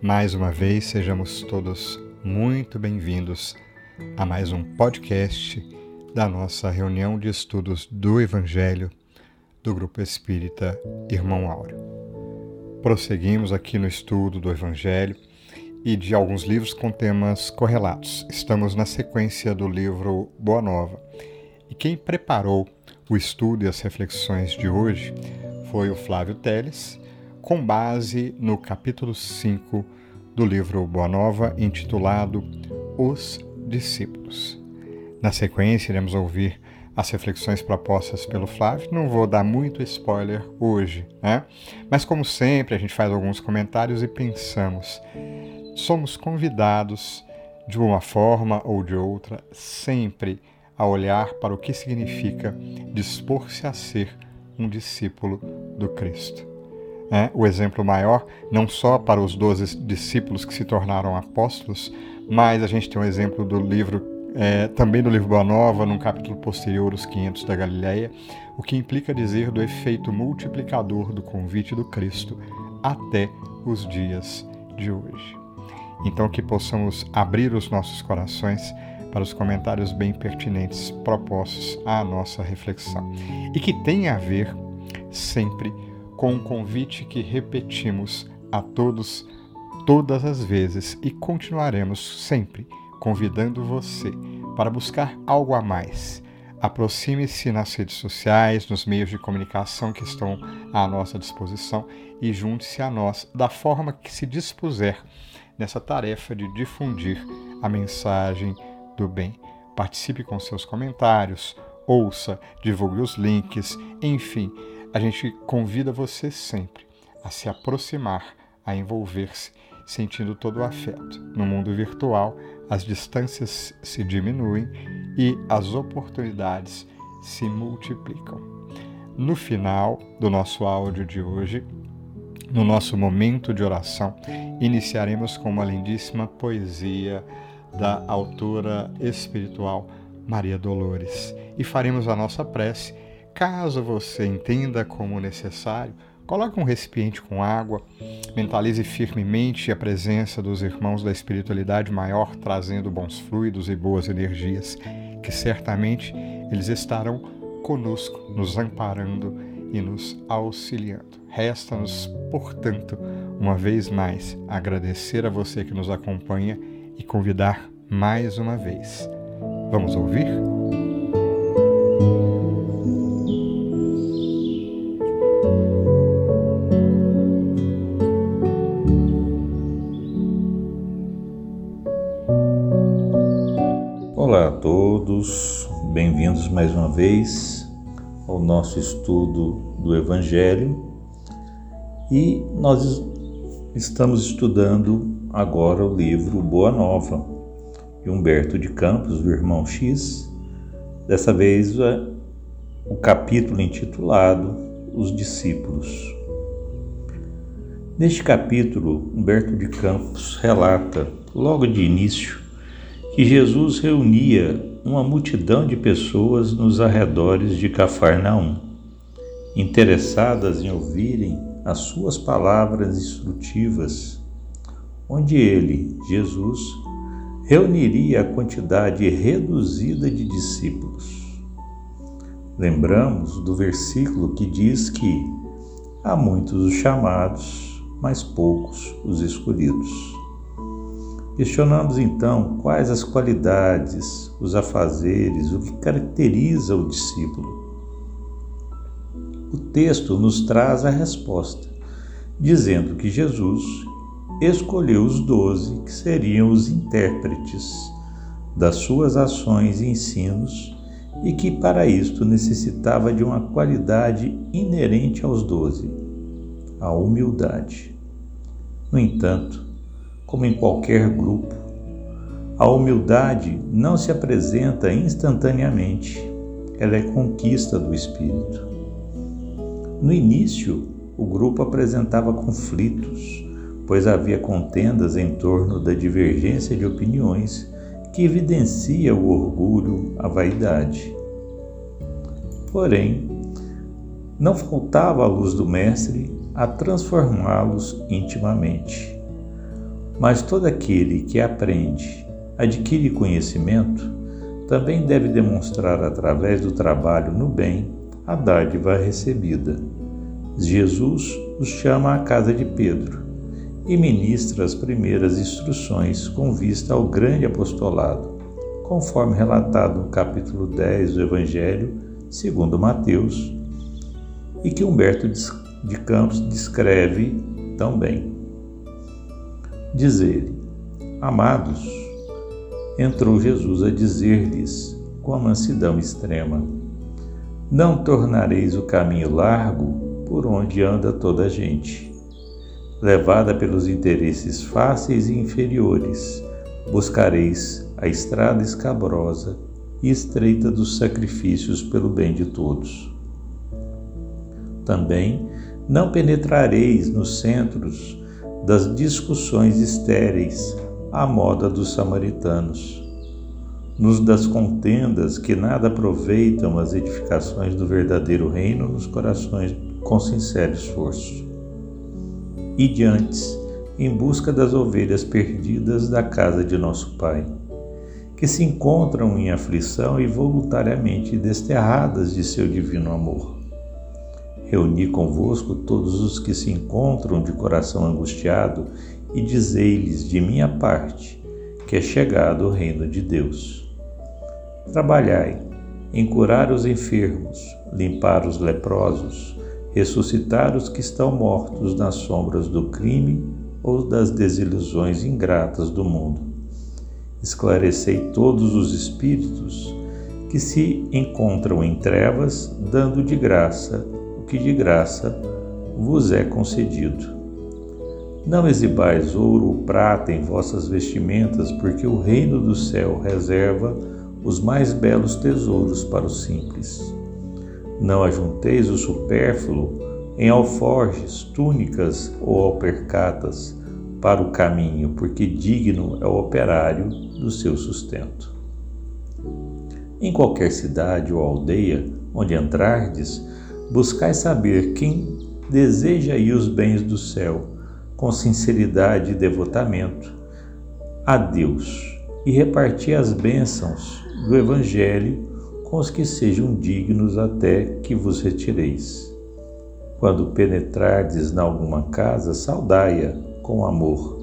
Mais uma vez, sejamos todos muito bem-vindos a mais um podcast da nossa reunião de estudos do Evangelho do Grupo Espírita Irmão Áureo. Prosseguimos aqui no estudo do Evangelho e de alguns livros com temas correlatos. Estamos na sequência do livro Boa Nova. E quem preparou o estudo e as reflexões de hoje foi o Flávio Teles, com base no capítulo 5 do livro Boa Nova, intitulado Os Discípulos. Na sequência, iremos ouvir as reflexões propostas pelo Flávio. Não vou dar muito spoiler hoje, né? Mas, como sempre, a gente faz alguns comentários e pensamos somos convidados, de uma forma ou de outra, sempre a olhar para o que significa dispor-se a ser um discípulo do Cristo. É, o exemplo maior, não só para os doze discípulos que se tornaram apóstolos, mas a gente tem um exemplo do livro, é, também do livro Boa Nova, num capítulo posterior, os 500 da Galileia, o que implica dizer do efeito multiplicador do convite do Cristo até os dias de hoje. Então, que possamos abrir os nossos corações para os comentários bem pertinentes propostos à nossa reflexão e que tem a ver sempre com o convite que repetimos a todos todas as vezes e continuaremos sempre convidando você para buscar algo a mais. Aproxime-se nas redes sociais, nos meios de comunicação que estão à nossa disposição e junte-se a nós da forma que se dispuser nessa tarefa de difundir a mensagem do bem. Participe com seus comentários, ouça, divulgue os links, enfim, a gente convida você sempre a se aproximar, a envolver-se, sentindo todo o afeto. No mundo virtual, as distâncias se diminuem e as oportunidades se multiplicam. No final do nosso áudio de hoje, no nosso momento de oração, iniciaremos com uma lindíssima poesia da autora espiritual Maria Dolores e faremos a nossa prece. Caso você entenda como necessário, coloque um recipiente com água, mentalize firmemente a presença dos irmãos da espiritualidade maior, trazendo bons fluidos e boas energias, que certamente eles estarão conosco, nos amparando e nos auxiliando. Resta-nos, portanto, uma vez mais, agradecer a você que nos acompanha e convidar mais uma vez. Vamos ouvir? Bem-vindos mais uma vez ao nosso estudo do Evangelho e nós estamos estudando agora o livro Boa Nova, de Humberto de Campos, do irmão X. Dessa vez é o capítulo intitulado Os Discípulos. Neste capítulo, Humberto de Campos relata, logo de início, que Jesus reunia uma multidão de pessoas nos arredores de Cafarnaum, interessadas em ouvirem as suas palavras instrutivas, onde ele, Jesus, reuniria a quantidade reduzida de discípulos. Lembramos do versículo que diz que há muitos os chamados, mas poucos os escolhidos. Questionamos então quais as qualidades, os afazeres, o que caracteriza o discípulo o texto nos traz a resposta, dizendo que Jesus escolheu os doze que seriam os intérpretes das suas ações e ensinos e que para isto necessitava de uma qualidade inerente aos doze, a humildade. No entanto, como em qualquer grupo, a humildade não se apresenta instantaneamente, ela é conquista do espírito. No início, o grupo apresentava conflitos, pois havia contendas em torno da divergência de opiniões que evidencia o orgulho, a vaidade. Porém, Não faltava a luz do Mestre a transformá-los intimamente. Mas todo aquele que aprende, adquire conhecimento, também deve demonstrar através do trabalho no bem a dádiva recebida. Jesus os chama à casa de Pedro e ministra as primeiras instruções com vista ao grande apostolado, conforme relatado no capítulo 10 do Evangelho segundo Mateus, e que Humberto de Campos descreve tão bem. Diz ele: Amados, entrou Jesus a dizer-lhes com a mansidão extrema: Não tornareis o caminho largo por onde anda toda a gente levada pelos interesses fáceis e inferiores, buscareis a estrada escabrosa e estreita dos sacrifícios pelo bem de todos. Também não penetrareis nos centros das discussões estéreis à moda dos samaritanos, nos das contendas que nada aproveitam as edificações do verdadeiro reino nos corações com sincero esforço e diantes em busca das ovelhas perdidas da casa de nosso Pai, que se encontram em aflição e voluntariamente desterradas de seu divino amor. Reuni convosco todos os que se encontram de coração angustiado e dizei-lhes de minha parte que é chegado o reino de Deus. Trabalhai em curar os enfermos, limpar os leprosos, ressuscitar os que estão mortos nas sombras do crime ou das desilusões ingratas do mundo. Esclarecei todos os espíritos que se encontram em trevas, dando de graça que de graça vos é concedido. Não exibais ouro ou prata em vossas vestimentas, porque o reino do céu reserva os mais belos tesouros para os simples. Não ajunteis o supérfluo em alforjes, túnicas ou alpercatas para o caminho, porque digno é o operário do seu sustento. Em qualquer cidade ou aldeia onde entrardes, buscai saber quem deseja ir os bens do céu, com sinceridade e devotamento, a Deus, e repartir as bênçãos do Evangelho com os que sejam dignos até que vos retireis. Quando penetrardes na alguma casa, saudai-a com amor.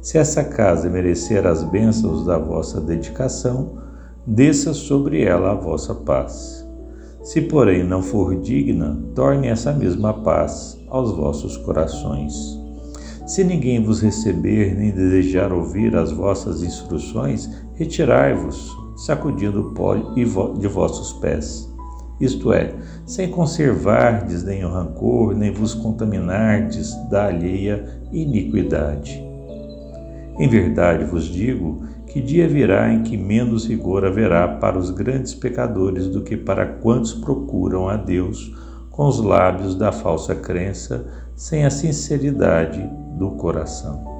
Se essa casa merecer as bênçãos da vossa dedicação, desça sobre ela a vossa paz. Se, porém, não for digna, torne essa mesma paz aos vossos corações. Se ninguém vos receber nem desejar ouvir as vossas instruções, retirai-vos sacudindo o pó de vossos pés. Isto é, sem conservardes nem o rancor, nem vos contaminardes da alheia iniquidade. Em verdade vos digo que dia virá em que menos rigor haverá para os grandes pecadores do que para quantos procuram a Deus com os lábios da falsa crença, sem a sinceridade do coração.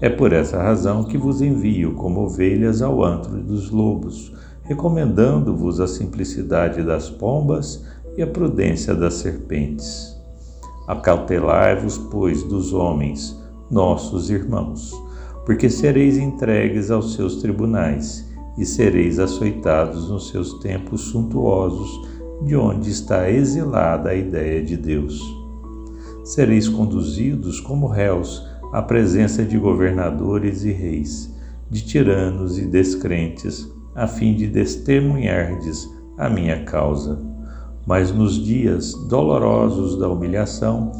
É por essa razão que vos envio como ovelhas ao antro dos lobos, recomendando-vos a simplicidade das pombas e a prudência das serpentes. Acautelai-vos, pois, dos homens, nossos irmãos, porque sereis entregues aos seus tribunais e sereis açoitados nos seus tempos suntuosos, de onde está exilada a ideia de Deus. Sereis conduzidos como réus a presença de governadores e reis, de tiranos e descrentes, a fim de testemunhardes a minha causa. Mas nos dias dolorosos da humilhação,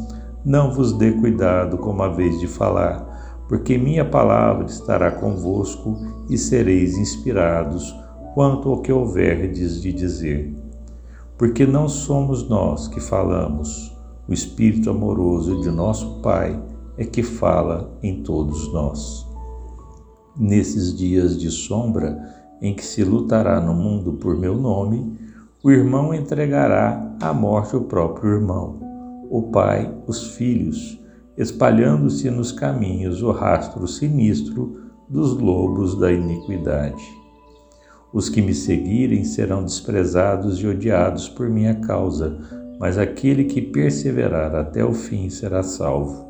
não vos dê cuidado como a vez de falar, porque minha palavra estará convosco e sereis inspirados quanto ao que houverdes de dizer. Porque não somos nós que falamos, o Espírito amoroso de nosso Pai é que fala em todos nós. Nesses dias de sombra em que se lutará no mundo por meu nome, o irmão entregará à morte o próprio irmão, o pai, os filhos, espalhando-se nos caminhos o rastro sinistro dos lobos da iniquidade. Os que me seguirem serão desprezados e odiados por minha causa, mas aquele que perseverar até o fim será salvo.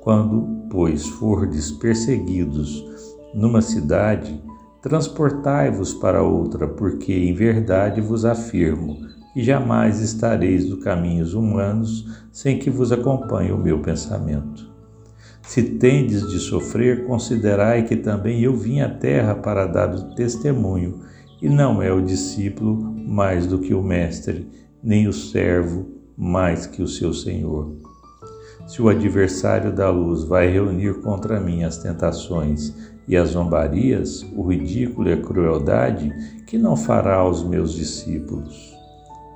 Quando, pois, fordes perseguidos numa cidade, transportai-vos para outra, porque em verdade vos afirmo que jamais estareis dos caminhos humanos sem que vos acompanhe o meu pensamento. Se tendes de sofrer, considerai que também eu vim à terra para dar o testemunho, e não é o discípulo mais do que o mestre, nem o servo mais que o seu senhor. Se o adversário da luz vai reunir contra mim as tentações e as zombarias, o ridículo e a crueldade, que não fará aos meus discípulos?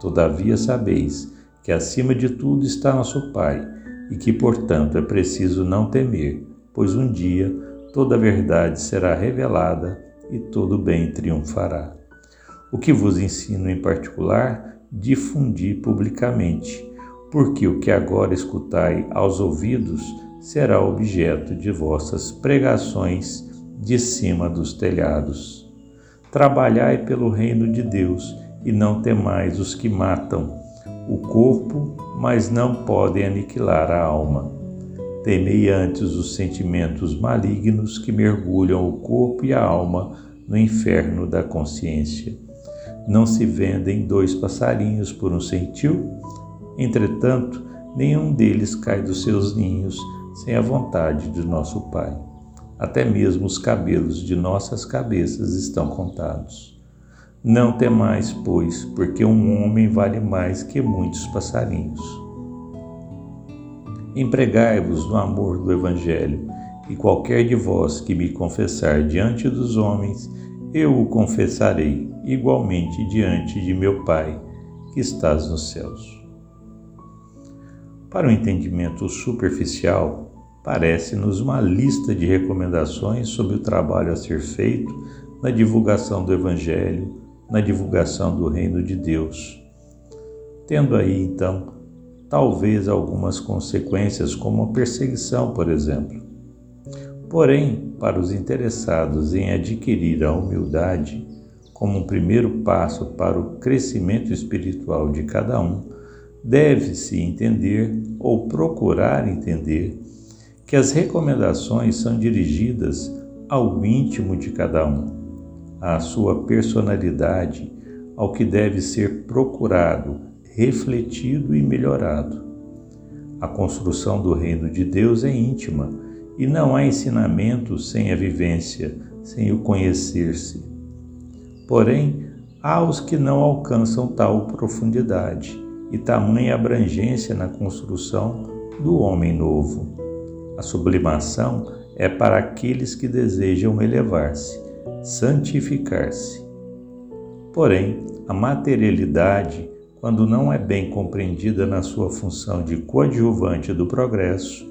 Todavia sabeis que acima de tudo está nosso Pai e que, portanto, é preciso não temer, pois um dia toda a verdade será revelada e todo bem triunfará. O que vos ensino em particular, difundi publicamente, porque o que agora escutai aos ouvidos será objeto de vossas pregações de cima dos telhados. Trabalhai pelo reino de Deus e não temais os que matam o corpo, mas não podem aniquilar a alma. Temei antes os sentimentos malignos que mergulham o corpo e a alma no inferno da consciência. Não se vendem dois passarinhos por um centil? Entretanto, nenhum deles cai dos seus ninhos sem a vontade de nosso Pai. Até mesmo os cabelos de nossas cabeças estão contados. Não temais, pois, porque um homem vale mais que muitos passarinhos. Empregai-vos no amor do Evangelho, e qualquer de vós que me confessar diante dos homens, eu o confessarei igualmente diante de meu Pai, que estás nos céus. Para o um entendimento superficial, parece-nos uma lista de recomendações sobre o trabalho a ser feito na divulgação do Evangelho, na divulgação do reino de Deus. Tendo aí, então, talvez algumas consequências, como a perseguição, por exemplo. Porém, para os interessados em adquirir a humildade como um primeiro passo para o crescimento espiritual de cada um, deve-se entender ou procurar entender que as recomendações são dirigidas ao íntimo de cada um à sua personalidade, ao que deve ser procurado, refletido e melhorado. A construção do reino de Deus é íntima e não há ensinamento sem a vivência, sem o conhecer-se. Porém, há os que não alcançam tal profundidade e tamanha abrangência na construção do homem novo. A sublimação é para aqueles que desejam elevar-se santificar-se. Porém, a materialidade, quando não é bem compreendida na sua função de coadjuvante do progresso,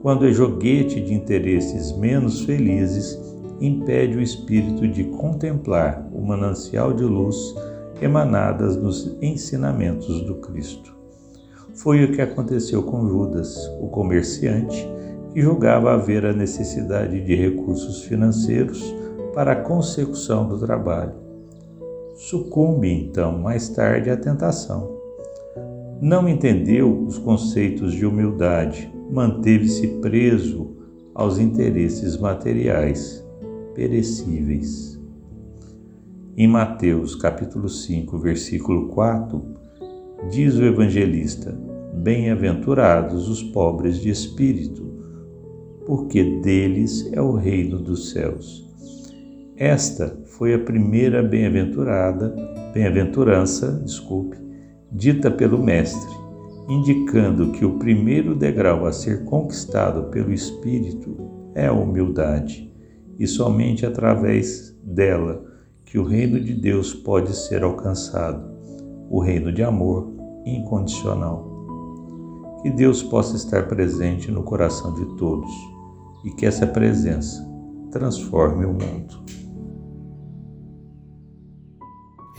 quando é joguete de interesses menos felizes, impede o espírito de contemplar o manancial de luz emanadas nos ensinamentos do Cristo. Foi o que aconteceu com Judas, o comerciante, que julgava haver a necessidade de recursos financeiros para a consecução do trabalho. Sucumbe então mais tarde à tentação. Não entendeu os conceitos de humildade, manteve-se preso aos interesses materiais, perecíveis. Em Mateus capítulo 5, versículo 4, diz o evangelista: Bem-aventurados os pobres de espírito, porque deles é o reino dos céus. Esta foi a primeira bem-aventurada, bem-aventurança, desculpe, dita pelo mestre, indicando que o primeiro degrau a ser conquistado pelo espírito é a humildade, e somente através dela que o reino de Deus pode ser alcançado, o reino de amor incondicional. Que Deus possa estar presente no coração de todos e que essa presença transforme o mundo.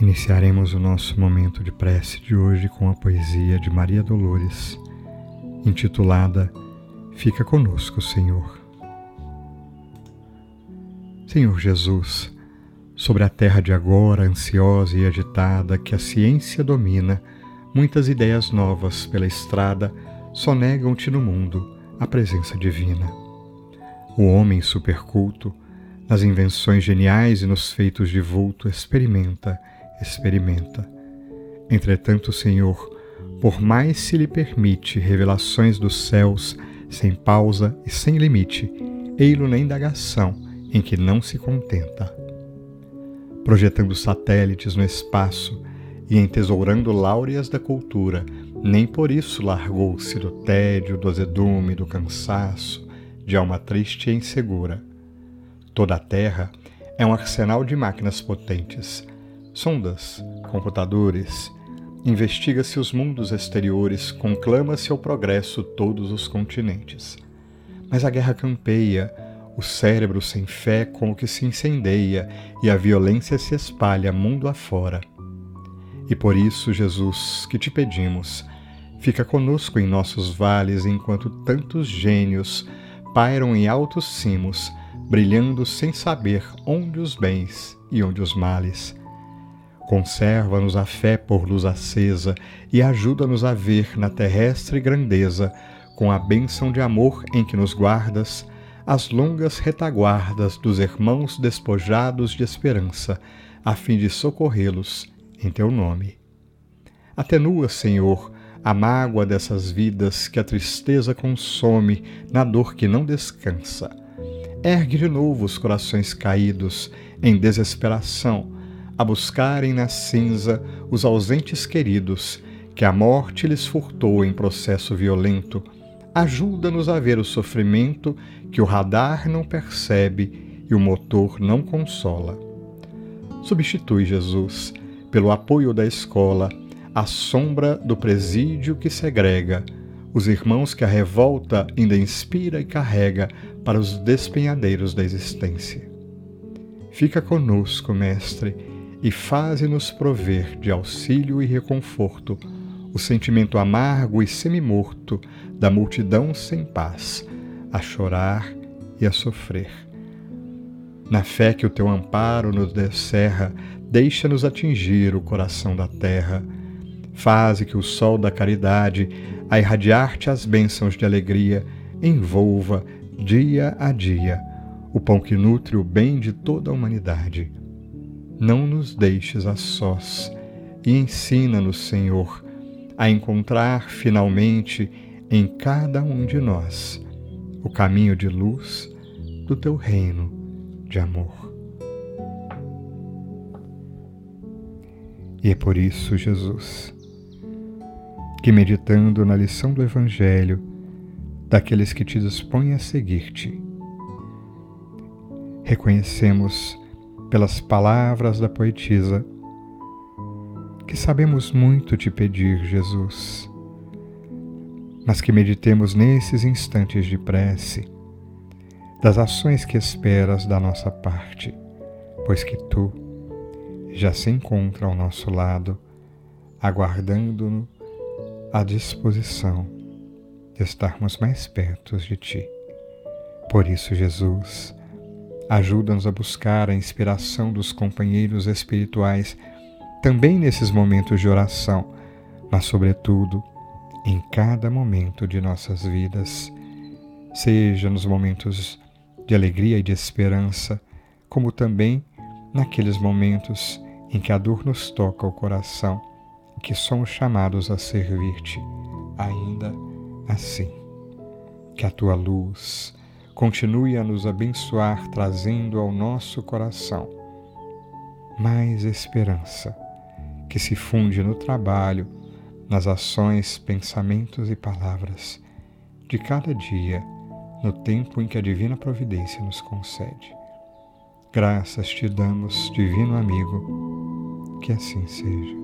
Iniciaremos o nosso momento de prece de hoje com a poesia de Maria Dolores, intitulada Fica conosco, Senhor. Senhor Jesus, sobre a terra de agora, ansiosa e agitada, que a ciência domina, muitas ideias novas pela estrada sonegam-te no mundo a presença divina. O homem superculto, nas invenções geniais e nos feitos de vulto, experimenta, experimenta. Entretanto, Senhor, por mais se lhe permite revelações dos céus, sem pausa e sem limite, ei-lo na indagação em que não se contenta. Projetando satélites no espaço e entesourando láureas da cultura, nem por isso largou-se do tédio, do azedume, do cansaço, de alma triste e insegura. Toda a Terra é um arsenal de máquinas potentes, sondas, computadores, investiga-se os mundos exteriores, conclama-se ao progresso todos os continentes. Mas a guerra campeia, o cérebro sem fé como que se incendeia e a violência se espalha mundo afora. E por isso, Jesus, que te pedimos, fica conosco em nossos vales enquanto tantos gênios pairam em altos cimos, brilhando sem saber onde os bens e onde os males. Conserva-nos a fé por luz acesa e ajuda-nos a ver na terrestre grandeza, com a bênção de amor em que nos guardas, as longas retaguardas dos irmãos despojados de esperança, a fim de socorrê-los em teu nome. Atenua, Senhor, a mágoa dessas vidas que a tristeza consome na dor que não descansa. Ergue de novo os corações caídos em desesperação, a buscarem na cinza os ausentes queridos que a morte lhes furtou em processo violento. Ajuda-nos a ver o sofrimento que o radar não percebe e o motor não consola. Substitui, Jesus, pelo apoio da escola, a sombra do presídio que segrega, os irmãos que a revolta ainda inspira e carrega para os despenhadeiros da existência. Fica conosco, Mestre, e faze-nos prover de auxílio e reconforto o sentimento amargo e semimorto da multidão sem paz, a chorar e a sofrer. Na fé que o teu amparo nos descerra, deixa-nos atingir o coração da terra. Faze que o sol da caridade, a irradiar-te as bênçãos de alegria, envolva, dia a dia, o pão que nutre o bem de toda a humanidade. Não nos deixes a sós e ensina-nos, Senhor, a encontrar finalmente em cada um de nós o caminho de luz do teu reino de amor. E é por isso, Jesus, que meditando na lição do Evangelho, daqueles que te dispõem a seguir-te, reconhecemos pelas palavras da poetisa que sabemos muito te pedir, Jesus, mas que meditemos nesses instantes de prece das ações que esperas da nossa parte, pois que tu, já se encontra ao nosso lado, aguardando-nos à disposição de estarmos mais perto de Ti. Por isso, Jesus, ajuda-nos a buscar a inspiração dos companheiros espirituais também nesses momentos de oração, mas, sobretudo, em cada momento de nossas vidas, seja nos momentos de alegria e de esperança, como também naqueles momentos em que a dor nos toca o coração, que somos chamados a servir-te ainda assim. Que a tua luz continue a nos abençoar, trazendo ao nosso coração mais esperança, que se funde no trabalho, nas ações, pensamentos e palavras de cada dia, no tempo em que a divina providência nos concede. Graças te damos, divino amigo, que assim seja.